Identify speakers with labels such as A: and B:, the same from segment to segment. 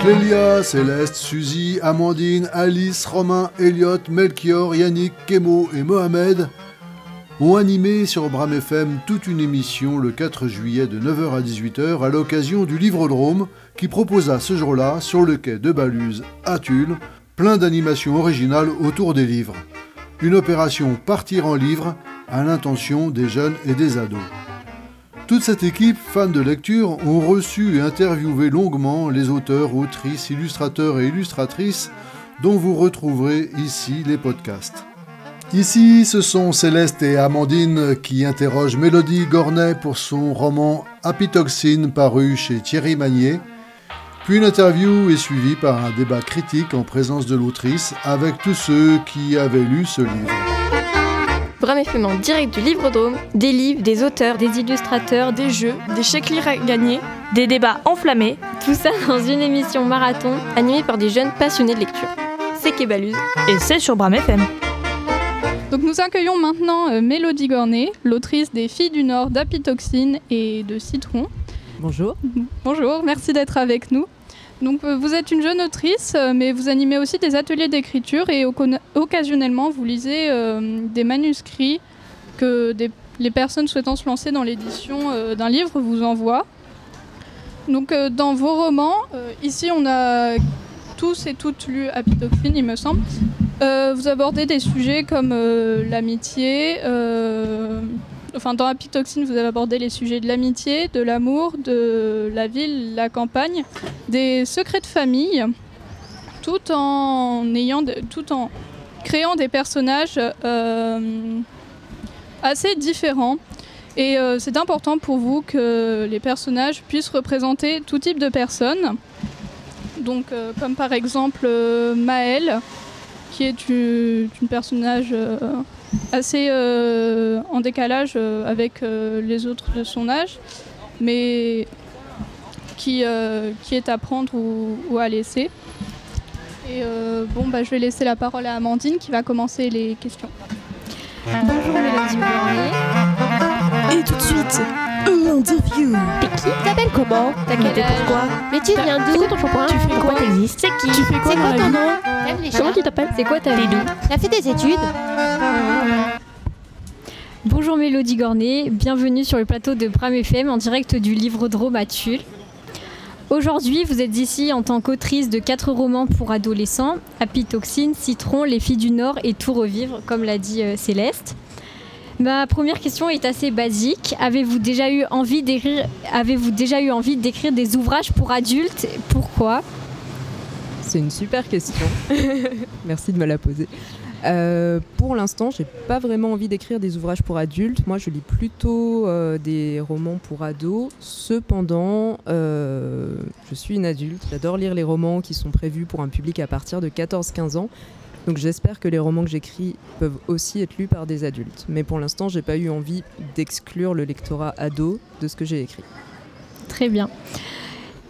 A: Clélia, Céleste, Suzy, Amandine, Alice, Romain, Elliot, Melchior, Yannick, Kemo et Mohamed ont animé sur Bram FM toute une émission le 4 juillet de 9h à 18h à l'occasion du Livrodrome qui proposa ce jour-là, sur le quai de Baluse à Tulle, plein d'animations originales autour des livres. Une opération Partir en livre à l'intention des jeunes et des ados. Toute cette équipe, fans de lecture, ont reçu et interviewé longuement les auteurs, autrices, illustrateurs et illustratrices dont vous retrouverez ici les podcasts. Ici, ce sont Céleste et Amandine qui interrogent Mélodie Gornet pour son roman Apitoxine paru chez Thierry Magnier. Puis une interview est suivie par un débat critique en présence de l'autrice avec tous ceux qui avaient lu ce livre.
B: Bram FM en direct du Livre-Drôme, des livres, des auteurs, des illustrateurs, des jeux, des chèques lire à gagner, des débats enflammés, tout ça dans une émission marathon animée par des jeunes passionnés de lecture. C'est Kébaluse.
C: Et c'est sur Bram FM.
D: Donc nous accueillons maintenant euh, Mélodie Gornet, l'autrice des Filles du Nord d'Apitoxine et de Citron.
E: Bonjour.
D: Bonjour, merci d'être avec nous. Donc euh, vous êtes une jeune autrice, euh, mais vous animez aussi des ateliers d'écriture et occasionnellement vous lisez des manuscrits que les personnes souhaitant se lancer dans l'édition d'un livre vous envoient. Donc dans vos romans, ici on a tous et toutes lu Apitoxine, il me semble. Euh, vous abordez des sujets comme euh, l'amitié. Euh, enfin, dans Apitoxine, vous avez abordé les sujets de l'amitié, de l'amour, de la ville, la campagne, des secrets de famille, tout en ayant, tout en créant des personnages assez différents. Et c'est important pour vous que les personnages puissent représenter tout type de personnes. Donc, comme par exemple Maëlle, qui est une, personnage euh, assez euh, en décalage euh, avec les autres de son âge, mais qui, qui est à prendre ou, à laisser. Et bon, bah, je vais laisser la parole à Amandine qui va commencer les questions.
B: Bonjour Mélodie
C: Et tout de suite, l'interview.
B: T'es qui T'appelles comment T'inquiète pourquoi Mais tu viens d'où
C: ton shampoing Tu fais quoi
B: T'existes C'est qui
C: Tu fais quoi
B: ton
C: nom
B: Comment tu t'appelles C'est quoi ta vie
F: T'as fait des études
B: Bonjour Mélodie Gornet, bienvenue sur le plateau de Pram FM en direct du livre à Tulle. Aujourd'hui, vous êtes ici en tant qu'autrice de quatre romans pour adolescents, Happy Toxine, Citron, Les filles du Nord et Tout revivre, comme l'a dit euh, Céleste. Ma première question est assez basique. Avez-vous déjà eu envie d'écrire des ouvrages pour adultes? Pourquoi?
E: C'est une super question. Merci de me la poser. Euh, pour l'instant, j'ai pas vraiment envie d'écrire des ouvrages pour adultes. Moi, je lis plutôt euh, des romans pour ados. Cependant, euh, je suis une adulte. J'adore lire les romans qui sont prévus pour un public à partir de 14-15 ans. Donc j'espère que les romans que j'écris peuvent aussi être lus par des adultes. Mais pour l'instant, j'ai pas eu envie d'exclure le lectorat ado de ce que j'ai écrit.
B: Très bien.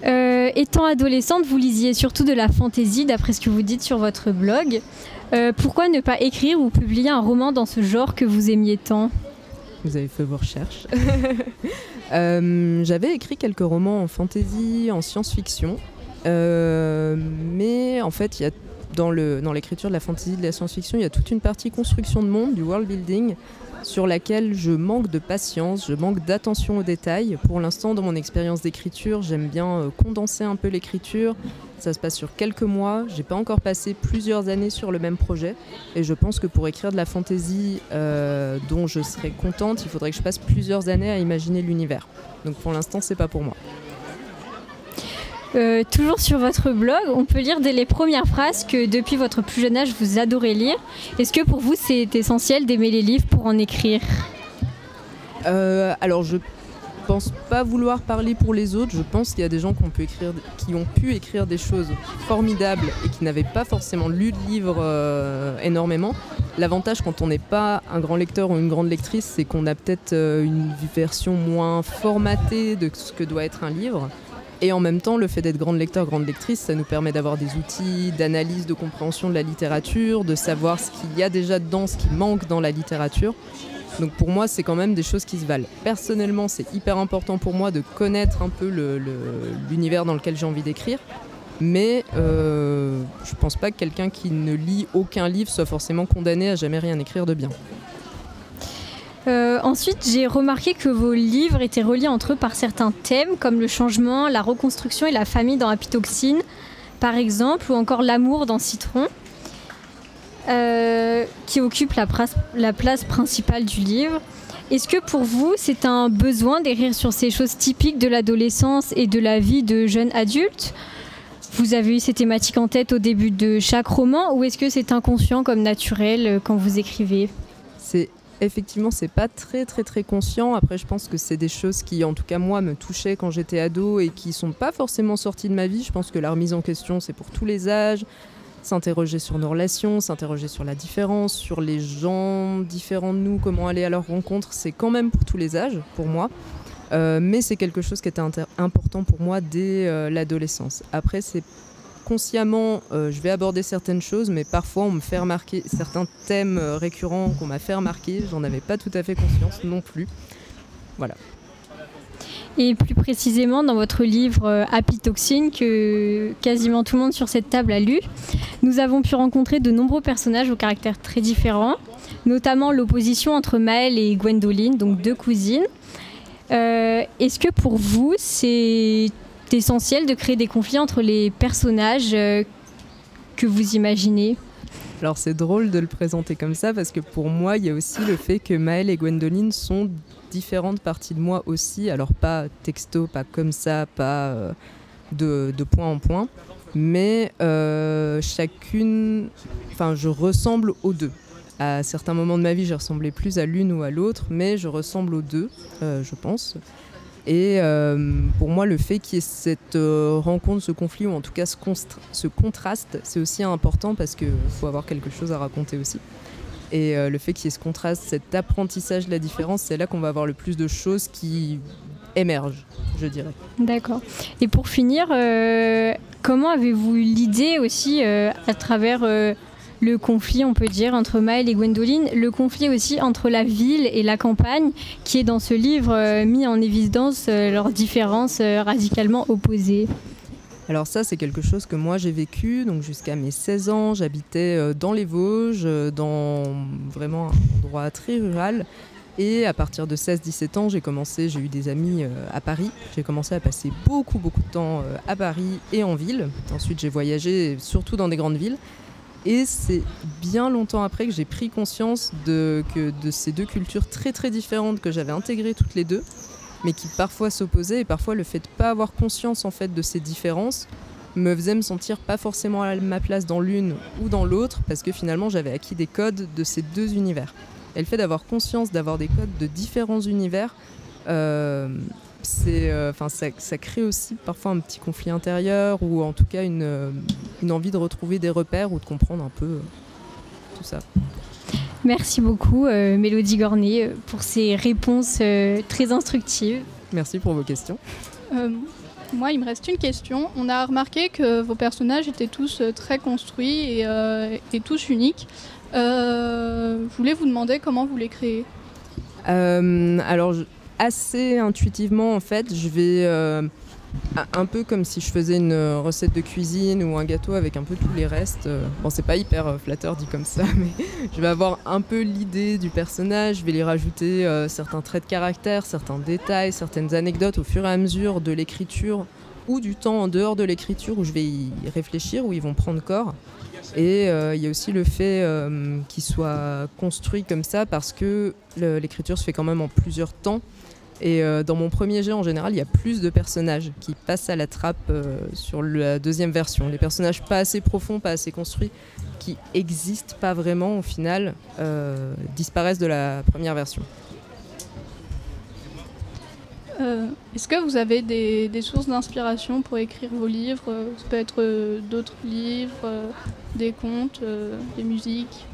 B: Euh, étant adolescente, vous lisiez surtout de la fantaisie, d'après ce que vous dites sur votre blog. Euh, pourquoi ne pas écrire ou publier un roman dans ce genre que vous aimiez tant?
E: Vous avez fait vos recherches. Euh, j'avais écrit quelques romans en fantaisie, en science-fiction. mais en fait, il y a dans l'écriture de la fantasy, de la science-fiction, il y a toute une partie construction de monde, du world building, sur laquelle je manque de patience, je manque d'attention aux détails. Pour l'instant, dans mon expérience d'écriture, j'aime bien euh, condenser un peu l'écriture. Ça se passe sur quelques mois. J'ai pas encore passé plusieurs années sur le même projet. Et je pense que pour écrire de la fantasy euh, dont je serais contente, il faudrait que je passe plusieurs années à imaginer l'univers. Donc pour l'instant, c'est pas pour moi.
B: Euh, toujours sur votre blog, on peut lire dès les premières phrases que depuis votre plus jeune âge, vous adorez lire. Est-ce que pour vous, c'est essentiel d'aimer les livres pour en écrire?
E: Euh, Alors, je pense pas vouloir parler pour les autres. Je pense qu'il y a des gens qui ont, pu écrire, qui ont pu écrire des choses formidables et qui n'avaient pas forcément lu de livres euh, énormément. L'avantage quand on n'est pas un grand lecteur ou une grande lectrice, c'est qu'on a peut-être une version moins formatée de ce que doit être un livre. Et en même temps, le fait d'être grande lecteur, grande lectrice, ça nous permet d'avoir des outils d'analyse, de compréhension de la littérature, de savoir ce qu'il y a déjà dedans, ce qui manque dans la littérature. Donc pour moi, c'est quand même des choses qui se valent. Personnellement, c'est hyper important pour moi de connaître un peu l'univers dans lequel j'ai envie d'écrire. Mais euh, je pense pas que quelqu'un qui ne lit aucun livre soit forcément condamné à jamais rien écrire de bien.
B: Euh, ensuite, j'ai remarqué que vos livres étaient reliés entre eux par certains thèmes, comme le changement, la reconstruction et la famille dans Apitoxine, par exemple, ou encore l'amour dans Citron, euh, qui occupe la, pras- la place principale du livre. Est-ce que pour vous, c'est un besoin d'écrire sur ces choses typiques de l'adolescence et de la vie de jeunes adultes? Vous avez eu ces thématiques en tête au début de chaque roman, ou est-ce que c'est inconscient comme naturel euh, quand vous écrivez?
E: Effectivement c'est pas très très très conscient. Après je pense que c'est des choses qui en tout cas moi me touchaient quand j'étais ado et qui sont pas forcément sorties de ma vie. Je pense que la remise en question c'est pour tous les âges. S'interroger sur nos relations, s'interroger sur la différence, sur les gens différents de nous, comment aller à leur rencontre, c'est quand même pour tous les âges, pour moi. Euh, mais c'est quelque chose qui était important pour moi dès euh, l'adolescence. Après, c'est consciemment, euh, je vais aborder certaines choses, mais parfois on me fait remarquer certains thèmes euh, récurrents qu'on m'a fait remarquer. J'en avais pas tout à fait conscience non plus.
B: Et plus précisément dans votre livre euh, Happy Toxin que quasiment tout le monde sur cette table a lu, nous avons pu rencontrer de nombreux personnages aux caractères très différents, notamment l'opposition entre Maëlle et Gwendoline, donc deux cousines. Est-ce que pour vous c'est essentiel de créer des conflits entre les personnages euh, que vous imaginez
E: Alors c'est drôle de le présenter comme ça parce que pour moi, il y a aussi le fait que Maëlle et Gwendoline sont différentes parties de moi aussi. Alors pas texto, pas comme ça, pas euh, de, de point en point, mais euh, chacune, enfin je ressemble aux deux. À certains moments de ma vie, j'ai ressemblé plus à l'une ou à l'autre, mais je ressemble aux deux, je pense. Et euh, pour moi, le fait qu'il y ait cette euh, rencontre, ce conflit, ou en tout cas ce, contraste, c'est aussi important parce qu'il faut avoir quelque chose à raconter aussi. Et euh, le fait qu'il y ait ce contraste, cet apprentissage de la différence, c'est là qu'on va avoir le plus de choses qui émergent, je dirais.
B: D'accord. Et pour finir, comment avez-vous eu l'idée aussi, à travers le conflit, on peut dire, entre Maëlle et Gwendoline, le conflit aussi entre la ville et la campagne, qui est dans ce livre euh, mis en évidence euh, leurs différences euh, radicalement opposées
E: Alors ça, c'est quelque chose que moi j'ai vécu. Donc jusqu'à mes 16 ans, j'habitais dans les Vosges, dans vraiment un endroit très rural. Et à partir de 16-17 ans, j'ai commencé, j'ai eu des amis à Paris. J'ai commencé à passer beaucoup, beaucoup de temps à Paris et en ville. Ensuite, j'ai voyagé surtout dans des grandes villes. Et c'est bien longtemps après que j'ai pris conscience de, que, de ces deux cultures très très différentes que j'avais intégrées toutes les deux, mais qui parfois s'opposaient. Et parfois, le fait de pas avoir conscience en fait de ces différences me faisait me sentir pas forcément à ma place dans l'une ou dans l'autre, parce que finalement, j'avais acquis des codes de ces deux univers. Et le fait d'avoir conscience d'avoir des codes de différents univers, euh, c'est, euh, enfin, ça, ça crée aussi parfois un petit conflit intérieur ou en tout cas une, euh, une envie de retrouver des repères ou de comprendre un peu euh, tout ça.
B: Merci beaucoup, euh, Mélodie Gornet, pour ces réponses euh, très instructives.
E: Merci pour vos questions.
D: Euh, moi, il me reste une question. On a remarqué que vos personnages étaient tous très construits et, euh, et tous uniques. Euh, je voulais vous demander comment vous les créez.
E: Euh, alors, je- assez intuitivement, en fait, je vais euh, un- peu comme si je faisais une euh, recette de cuisine ou un gâteau avec un peu tous les restes. Euh, Bon, c'est pas hyper flatteur dit comme ça, mais je vais avoir un peu l'idée du personnage. Je vais lui rajouter certains traits de caractère, certains détails, certaines anecdotes au fur et à mesure de l'écriture ou du temps en dehors de l'écriture où je vais y réfléchir, où ils vont prendre corps. Et il y a aussi le fait euh, qu'il soit construit comme ça parce que l'écriture se fait quand même en plusieurs temps. Et euh, dans mon premier jet, en général, il y a plus de personnages qui passent à la trappe euh, sur la deuxième version. Les personnages pas assez profonds, pas assez construits, qui existent pas vraiment au final, euh, disparaissent de la première version.
D: Est-ce que vous avez des, des sources d'inspiration pour écrire vos livres? Ça peut être d'autres livres, des contes, des musiques.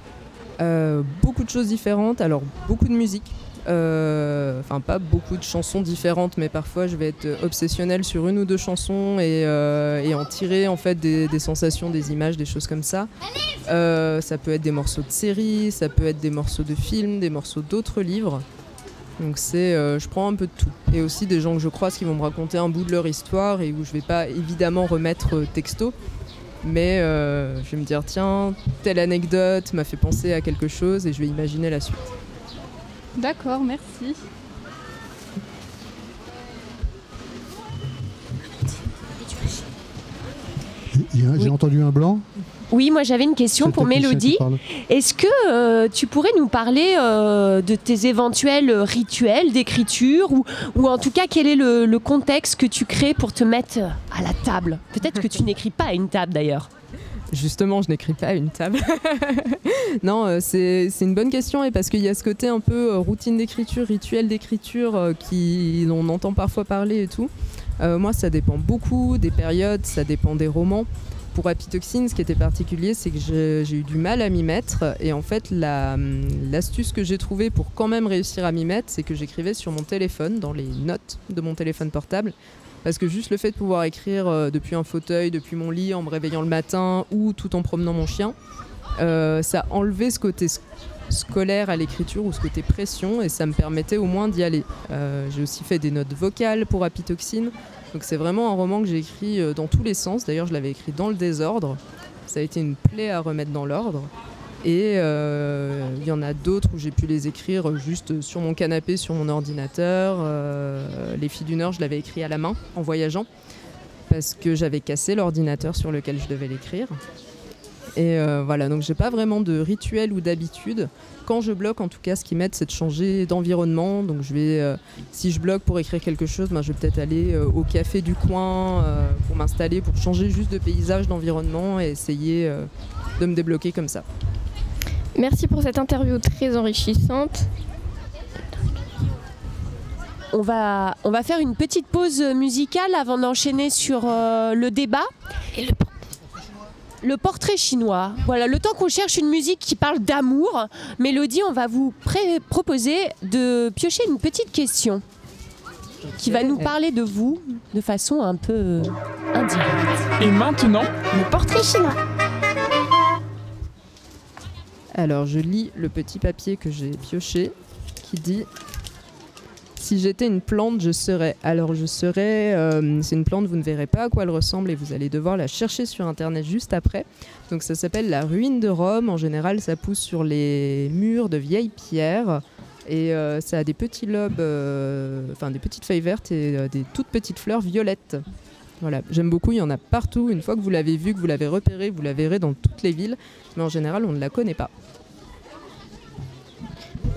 E: Beaucoup de choses différentes, alors beaucoup de musique. Euh, Enfin, pas beaucoup de chansons différentes, mais parfois je vais être obsessionnelle sur une ou deux chansons et, euh, en tirer en fait des, sensations, des images, des choses comme ça. Euh, ça peut être des morceaux de séries, ça peut être des morceaux de films, des morceaux d'autres livres. Donc c'est, je prends un peu de tout. Et aussi des gens que je croise qui vont me raconter un bout de leur histoire et où je vais pas évidemment remettre texto, mais je vais me dire tiens, telle anecdote m'a fait penser à quelque chose et je vais imaginer la suite.
D: D'accord, merci.
A: J'ai
F: Oui.
A: entendu un blanc.
F: Oui, moi j'avais une question pour Mélodie. Est-ce que euh, tu pourrais nous parler euh, de tes éventuels rituels d'écriture ou, ou en tout cas quel est le, le contexte que tu crées pour te mettre à la table? Peut-être que tu n'écris pas à une table d'ailleurs.
E: Justement, je n'écris pas une table. non, euh, c'est une bonne question et parce qu'il y a ce côté un peu euh, routine d'écriture, rituel d'écriture euh, qui on entend parfois parler et tout. Moi, ça dépend beaucoup des périodes, ça dépend des romans. Pour Apitoxine, ce qui était particulier, c'est que j'ai eu du mal à m'y mettre. Et en fait, hum, l'astuce que j'ai trouvée pour quand même réussir à m'y mettre, c'est que j'écrivais sur mon téléphone, dans les notes de mon téléphone portable. Parce que juste le fait de pouvoir écrire euh, depuis un fauteuil, depuis mon lit, en me réveillant le matin ou tout en promenant mon chien, euh, ça enlevait ce côté sc- scolaire à l'écriture ou ce côté pression et ça me permettait au moins d'y aller. Euh, j'ai aussi fait des notes vocales pour Apitoxine. Donc c'est vraiment un roman que j'ai écrit euh, dans tous les sens. D'ailleurs, je l'avais écrit dans le désordre. Ça a été une plaie à remettre dans l'ordre. Et euh, il y en a d'autres où j'ai pu les écrire juste sur mon canapé, sur mon ordinateur. Euh, les filles du Nord, je l'avais écrit à la main en voyageant parce que j'avais cassé l'ordinateur sur lequel je devais l'écrire. Et euh, voilà, donc j'ai pas vraiment de rituel ou d'habitude. Quand je bloque, en tout cas, ce qui m'aide, c'est de changer d'environnement. Donc je vais, si je bloque pour écrire quelque chose, ben, je vais peut-être aller au café du coin pour m'installer, pour changer juste de paysage, d'environnement et essayer de me débloquer comme ça.
G: Merci pour cette interview très enrichissante.
F: On va, on va faire une petite pause musicale avant d'enchaîner sur euh, le débat.
G: Et le
F: Le portrait chinois. Voilà, le temps qu'on cherche une musique qui parle d'amour, Mélodie, on va vous pré- proposer de piocher une petite question qui va nous parler de vous de façon un peu euh, indirecte.
H: Et maintenant,
G: Le portrait chinois.
E: Alors je lis le petit papier que j'ai pioché qui dit Si j'étais une plante, je serais. Alors je serais. euh, c'est une plante, vous ne verrez pas à quoi elle ressemble et vous allez devoir la chercher sur internet juste après. Donc ça s'appelle la ruine de Rome. En général, ça pousse sur les murs de vieilles pierres. Et euh, ça a des petits lobes, euh, enfin des petites feuilles vertes et des toutes petites fleurs violettes. Voilà, j'aime beaucoup, il y en a partout. Une fois que vous l'avez vu, que vous l'avez repéré, vous la verrez dans toutes les villes. Mais en général, on ne la connaît pas.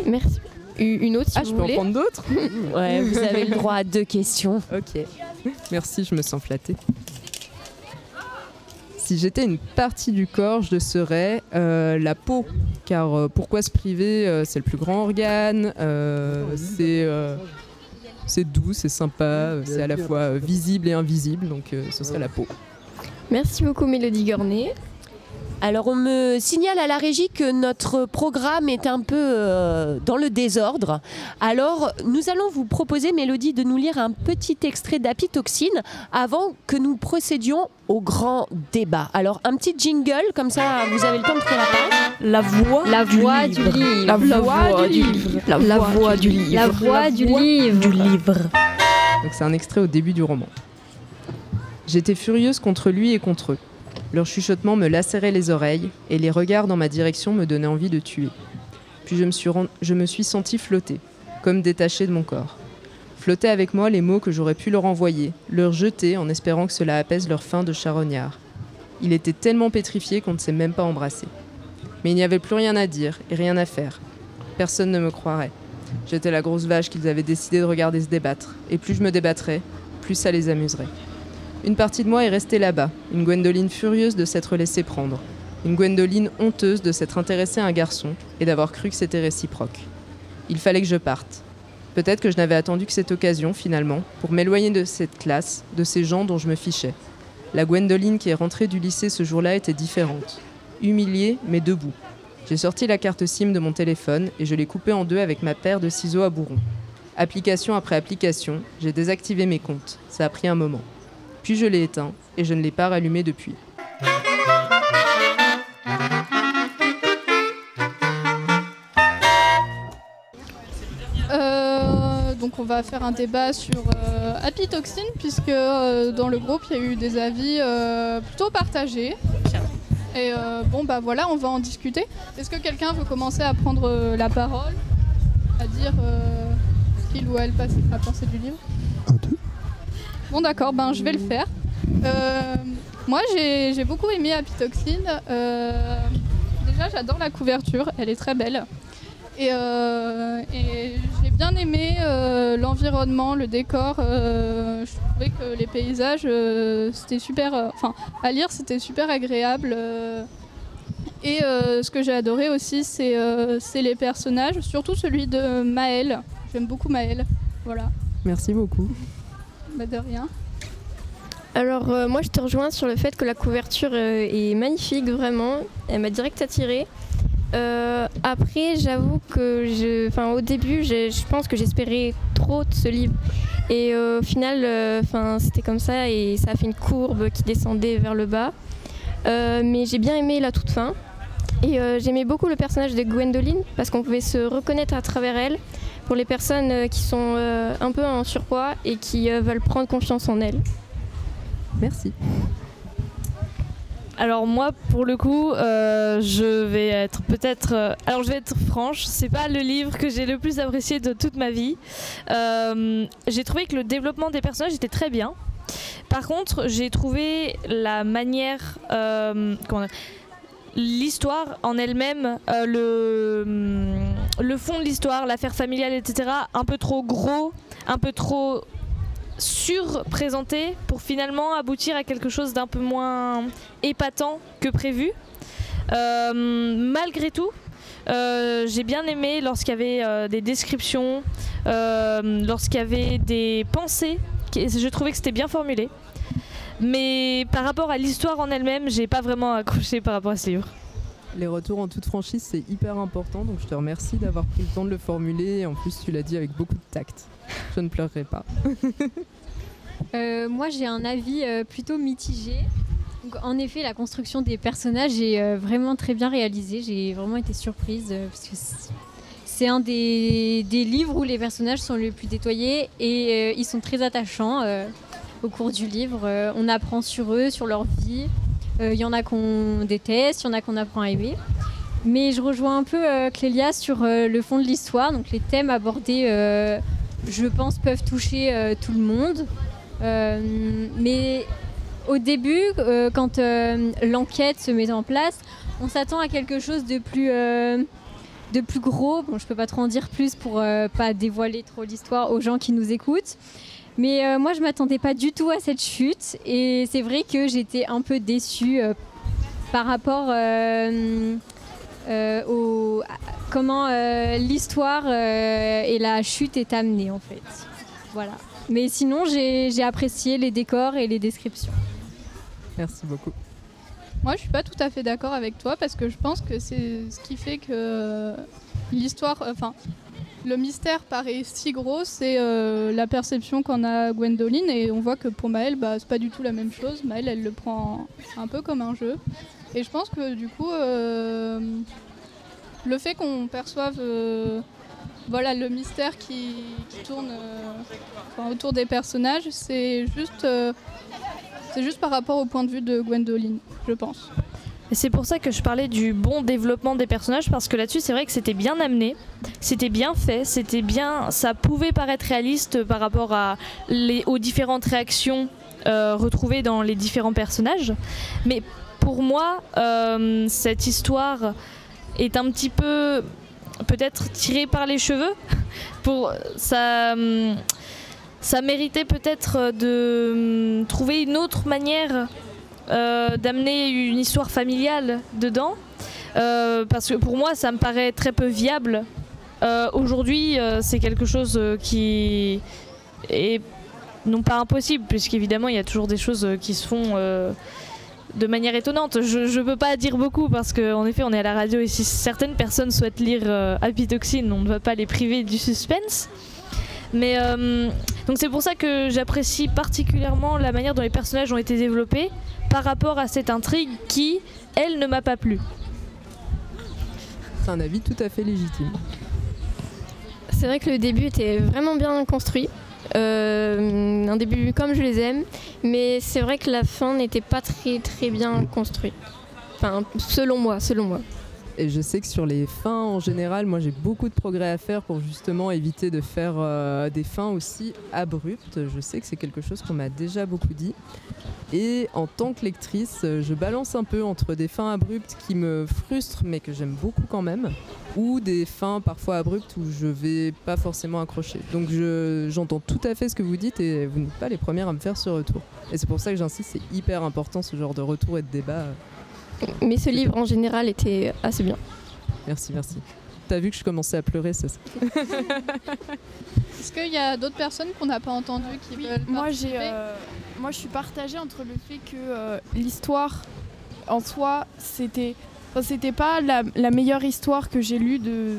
G: Merci. Une autre si
E: Ah,
G: vous
E: je peux en prendre d'autres?
F: Ouais, vous avez le droit à deux questions.
E: Ok. Merci, je me sens flattée. Si j'étais une partie du corps, je serais euh, la peau. Car euh, pourquoi se priver euh, C'est le plus grand organe, c'est c'est doux, c'est sympa, euh, c'est à la fois euh, visible et invisible, donc euh, ce serait la peau.
G: Merci beaucoup Mélodie Gornet.
F: Alors on me signale à la régie que notre programme est un peu euh, dans le désordre. Alors nous allons vous proposer, Mélodie, de nous lire un petit extrait d'Apitoxine avant que nous procédions au grand débat. Alors un petit jingle, comme ça vous avez le temps de créer la page.
C: La voix,
B: La voix du livre.
C: La
G: La
C: voix,
G: voix
C: du
G: du
C: livre. La, voix du livre.
B: La voix du livre.
C: du livre.
E: Donc c'est un extrait au début du roman. J'étais furieuse contre lui et contre eux. Leur chuchotement me lacérait les oreilles et les regards dans ma direction me donnaient envie de tuer. Puis je me suis, je me suis sentie flotter, comme détachée de mon corps. Flotter avec moi les mots que j'aurais pu leur envoyer, leur jeter en espérant que cela apaise leur faim de charognard. Il était tellement pétrifié qu'on ne s'est même pas embrassé. Mais il n'y avait plus rien à dire et rien à faire. Personne ne me croirait. J'étais la grosse vache qu'ils avaient décidé de regarder se débattre. Et plus je me débattrais, plus ça les amuserait. Une partie de moi est restée là-bas, une Gwendoline furieuse de s'être laissée prendre. Une Gwendoline honteuse de s'être intéressée à un garçon et d'avoir cru que c'était réciproque. Il fallait que je parte. Peut-être que je n'avais attendu que cette occasion, finalement, pour m'éloigner de cette classe, de ces gens dont je me fichais. La Gwendoline qui est rentrée du lycée ce jour-là était différente. Humiliée, mais debout. J'ai sorti la carte SIM de mon téléphone et je l'ai coupée en deux avec ma paire de ciseaux à bourron. Application après application, j'ai désactivé mes comptes. Ça a pris un moment. Puis je l'ai éteint et je ne l'ai pas rallumé depuis.
D: Euh, donc on va faire un débat sur euh, Happy Toxin puisque euh, dans le groupe il y a eu des avis plutôt partagés. Et euh, bon bah voilà, on va en discuter. Est-ce que quelqu'un veut commencer à prendre euh, la parole, à dire euh, ce qu'il ou elle passe- a pensé du livre? Bon d'accord, ben je vais le faire. Euh, moi j'ai beaucoup aimé Happy Toxin. Euh, déjà j'adore la couverture, elle est très belle. Et, et j'ai bien aimé euh, l'environnement, le décor. euh, je trouvais que les paysages, euh, c'était super. euh, Enfin, à lire, c'était super agréable. euh. et euh, ce que j'ai adoré aussi, c'est euh, c'est les personnages, surtout celui de Maël. J'aime beaucoup Maël. Voilà,
E: Merci beaucoup.
D: bah de rien.
G: Alors euh, moi je te rejoins sur le fait que la couverture euh, est magnifique vraiment, elle m'a direct attirée. Euh, après j'avoue que enfin au début je, pense que j'espérais trop de ce livre et au final euh, enfin c'était comme ça et ça a fait une courbe qui descendait vers le bas. Euh, mais j'ai bien aimé la toute fin et j'aimais beaucoup le personnage de Gwendoline parce qu'on pouvait se reconnaître à travers elle pour les personnes qui sont un peu en surpoids et qui veulent prendre confiance en elles.
E: Merci.
H: Alors moi, pour le coup, euh, je vais être peut-être... euh, alors je vais être franche, c'est pas le livre que j'ai le plus apprécié de toute ma vie. Euh, j'ai trouvé que le développement des personnages était très bien. Par contre, j'ai trouvé la manière... L'histoire en elle-même, le, le fond de l'histoire, l'affaire familiale, etc., un peu trop gros, un peu trop surprésenté pour finalement aboutir à quelque chose d'un peu moins épatant que prévu. Euh, malgré tout, euh, j'ai bien aimé lorsqu'il y avait euh, des descriptions, lorsqu'il y avait des pensées. Je trouvais que c'était bien formulé. Mais par rapport à l'histoire en elle-même, j'ai pas vraiment accroché par rapport à ce livre.
E: Les retours en toute franchise, c'est hyper important, donc je te remercie d'avoir pris le temps de le formuler. Et en plus, tu l'as dit avec beaucoup de tact. Je ne pleurerai pas.
B: Euh, moi, j'ai un avis euh, plutôt mitigé. Donc, en effet, la construction des personnages est euh, vraiment très bien réalisée. J'ai vraiment été surprise parce que c'est- un des, des livres où les personnages sont les plus détoyés et ils sont très attachants au cours du livre. On apprend sur eux, sur leur vie. Euh, Il y en a qu'on déteste, il y en a qu'on apprend à aimer. Mais je rejoins un peu euh, Clélia sur euh, le fond de l'histoire. Donc les thèmes abordés, euh, je pense, peuvent toucher euh, tout le monde. Euh, mais au début, euh, quand euh, l'enquête se met en place, on s'attend à quelque chose de plus, euh, de plus gros. Bon, je peux pas trop en dire plus pour euh, pas dévoiler trop l'histoire aux gens qui nous écoutent. Mais euh, moi, je m'attendais pas du tout à cette chute, et c'est vrai que j'étais un peu déçue euh, par rapport euh, euh, au à- comment euh, l'histoire euh, et la chute est amenée en fait. Voilà. Mais sinon, j'ai j'ai apprécié les décors et les descriptions.
E: Merci beaucoup.
D: Moi, je suis pas tout à fait d'accord avec toi parce que je pense que c'est ce qui fait que l'histoire, enfin, le mystère paraît si gros, c'est euh, la perception qu'en a Gwendoline et on voit que pour Maëlle, bah, c'est pas du tout la même chose. Maëlle, elle le prend un peu comme un jeu. Et je pense que du coup, euh, le fait qu'on perçoive euh, voilà, le mystère qui, tourne autour des personnages, c'est juste, c'est juste par rapport au point de vue de Gwendoline, je pense.
H: C'est pour ça que je parlais du bon développement des personnages parce que là-dessus c'est vrai que c'était bien amené, c'était bien fait, c'était bien, ça pouvait paraître réaliste par rapport aux différentes réactions euh, retrouvées dans les différents personnages. Mais pour moi, euh, cette histoire est un petit peu peut-être tirée par les cheveux. Pour ça, ça méritait peut-être de hum, trouver une autre manière d'amener une histoire familiale dedans. Euh, parce que pour moi, ça me paraît très peu viable. Euh, Aujourd'hui, euh, c'est quelque chose euh, qui est non pas impossible, puisqu'évidemment, il y a toujours des choses euh, qui se font euh, de manière étonnante. Je ne peux pas dire beaucoup parce qu'en effet, on est à la radio et si certaines personnes souhaitent lire euh, Happy Toxin, on ne va pas les priver du suspense. Mais euh, donc c'est pour ça que j'apprécie particulièrement la manière dont les personnages ont été développés par rapport à cette intrigue qui, elle, ne m'a pas plu.
E: C'est un avis tout à fait légitime.
G: C'est vrai que le début était vraiment bien construit. Euh, un début comme je les aime, mais c'est vrai que la fin n'était pas très très bien construite. Enfin, selon moi, selon moi.
E: Et je sais que sur les fins en général, moi j'ai beaucoup de progrès à faire pour justement éviter de faire euh, des fins aussi abruptes. Je sais que c'est quelque chose qu'on m'a déjà beaucoup dit. Et en tant que lectrice, je balance un peu entre des fins abruptes qui me frustrent mais que j'aime beaucoup quand même, ou des fins parfois abruptes où je vais pas forcément accrocher. Donc j'entends tout à fait ce que vous dites et vous n'êtes pas les premières à me faire ce retour. Et c'est pour ça que j'insiste, c'est hyper important ce genre de retour et de débat.
G: Mais ce livre en général était assez bien.
E: Merci, merci. T'as vu que je commençais à pleurer, ça.
D: Est-ce qu'il y a d'autres personnes qu'on n'a pas entendues qui veulent
I: moi, j'ai, euh, moi, je suis partagée entre le fait que euh, l'histoire en soi, c'était, c'était pas la, meilleure histoire que j'ai lue de,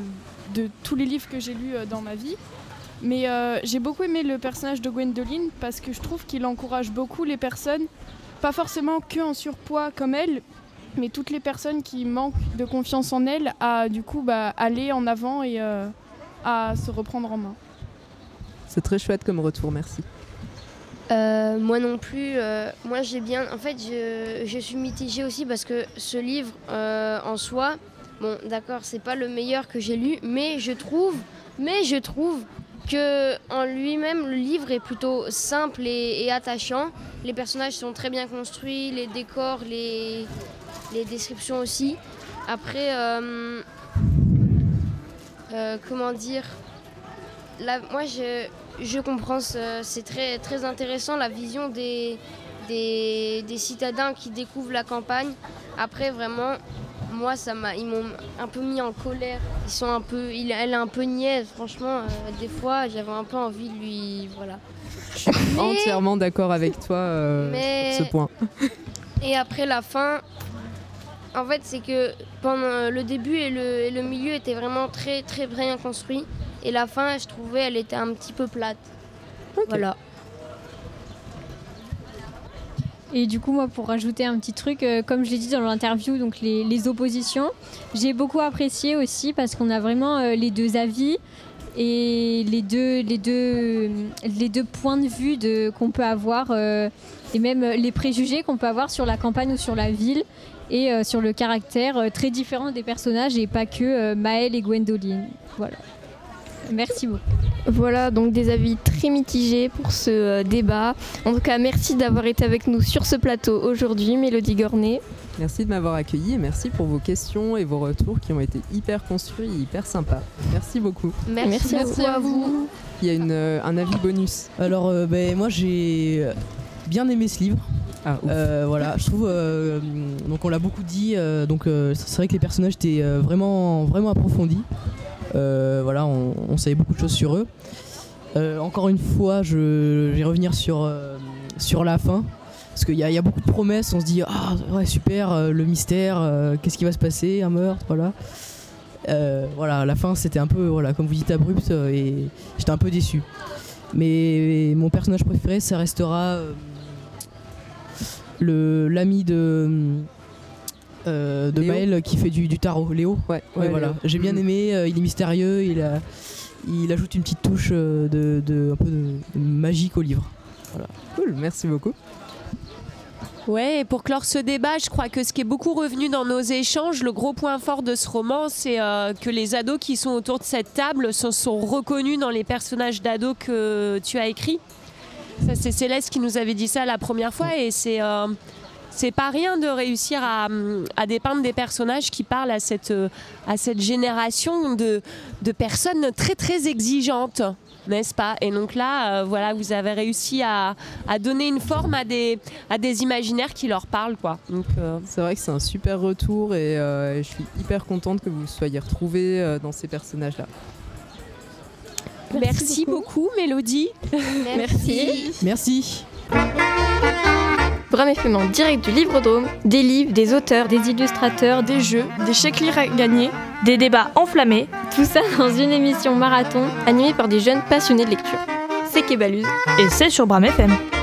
I: de tous les livres que j'ai lus euh, dans ma vie. Mais j'ai beaucoup aimé le personnage de Gwendoline parce que je trouve qu'il encourage beaucoup les personnes, pas forcément que en surpoids comme elle, mais toutes les personnes qui manquent de confiance en elles à du coup bah, aller en avant et euh, à se reprendre en main.
E: C'est très chouette comme retour, merci.
J: Euh, moi non plus, euh, moi j'ai bien. En fait, je, suis mitigée aussi parce que ce livre en soi, bon, d'accord, c'est pas le meilleur que j'ai lu, mais je trouve, mais je trouve que en lui-même le livre est plutôt simple et, attachant. Les personnages sont très bien construits, les décors, les, les descriptions aussi. Après, euh, euh, comment dire, moi je, je comprends, c'est très, très intéressant la vision des, des, citadins qui découvrent la campagne. Après, vraiment, moi, ça m'a, ils m'ont un peu mis en colère. Ils sont un peu, il, elle est un peu niaise, franchement. Euh, des fois, j'avais un peu envie de lui, voilà.
E: Je suis entièrement d'accord avec toi sur ce point.
J: Et après la fin, en fait, c'est que pendant le début et le, milieu étaient vraiment très très bien construits. Et la fin, je trouvais, elle était un petit peu plate. Voilà.
B: Et du coup, moi, pour rajouter un petit truc, euh, comme je l'ai dit dans l'interview, donc les, oppositions, j'ai beaucoup apprécié aussi parce qu'on a vraiment euh, les deux avis et les deux, points de vue qu'on peut avoir euh, et même les préjugés qu'on peut avoir sur la campagne ou sur la ville et euh, sur le caractère euh, très différent des personnages et pas que euh, Maël et Gwendoline. Voilà. Merci beaucoup.
G: Voilà, donc des avis très mitigés pour ce débat. En tout cas, merci d'avoir été avec nous sur ce plateau aujourd'hui, Mélodie Gornet.
E: Merci de m'avoir accueilli et merci pour vos questions et vos retours qui ont été hyper construits et hyper sympas. Merci beaucoup.
G: Merci, à, vous.
E: Il y a une, un avis bonus.
K: Alors, ben, moi j'ai bien aimé ce livre. Ah, euh, voilà, je trouve. Euh, donc on l'a beaucoup dit. Euh, donc c'est vrai que les personnages étaient vraiment, vraiment approfondis. voilà, on, savait beaucoup de choses sur eux. encore une fois, je, vais revenir sur, sur la fin. Parce qu'il y, y, a beaucoup de promesses, on se dit Ah ouais super, le mystère, qu'est-ce qui va se passer, un meurtre, voilà. voilà, la fin c'était un peu, voilà, comme vous dites, abrupte et j'étais un peu déçu. Mais mon personnage préféré, ça restera l'ami de euh, de Maël qui fait du, tarot, Léo. Ouais, voilà. J'ai bien mm. aimé, euh, il est mystérieux, il, a, il ajoute une petite touche euh, de, un peu de, magique au livre.
E: Voilà. Cool, merci beaucoup.
F: Ouais, et pour clore ce débat, je crois que ce qui est beaucoup revenu dans nos échanges, le gros point fort de ce roman, c'est que les ados qui sont autour de cette table se sont reconnus dans les personnages d'ados que tu as écrits. C'est Céleste qui nous avait dit ça la première fois et c'est euh, c'est pas rien de réussir à, dépeindre des personnages qui parlent à cette, à cette génération de, de personnes très très exigeantes n'est-ce pas Et donc là, euh, voilà, vous avez réussi à, donner une forme à des, à des imaginaires qui leur parlent, quoi.
E: Euh, c'est vrai que c'est un super retour et je suis hyper contente que vous soyez retrouvés dans ces personnages-là.
F: Merci, beaucoup. Mélodie.
G: Merci.
K: Merci.
G: Bram FM en direct du Livre-Drôme, des livres, des auteurs,
B: des illustrateurs,
H: des jeux, des chèques lire à gagner, des débats enflammés.
G: Tout ça dans une émission marathon animée par des jeunes passionnés de lecture. C'est Kebaluz.
H: Et c'est sur Bram FM.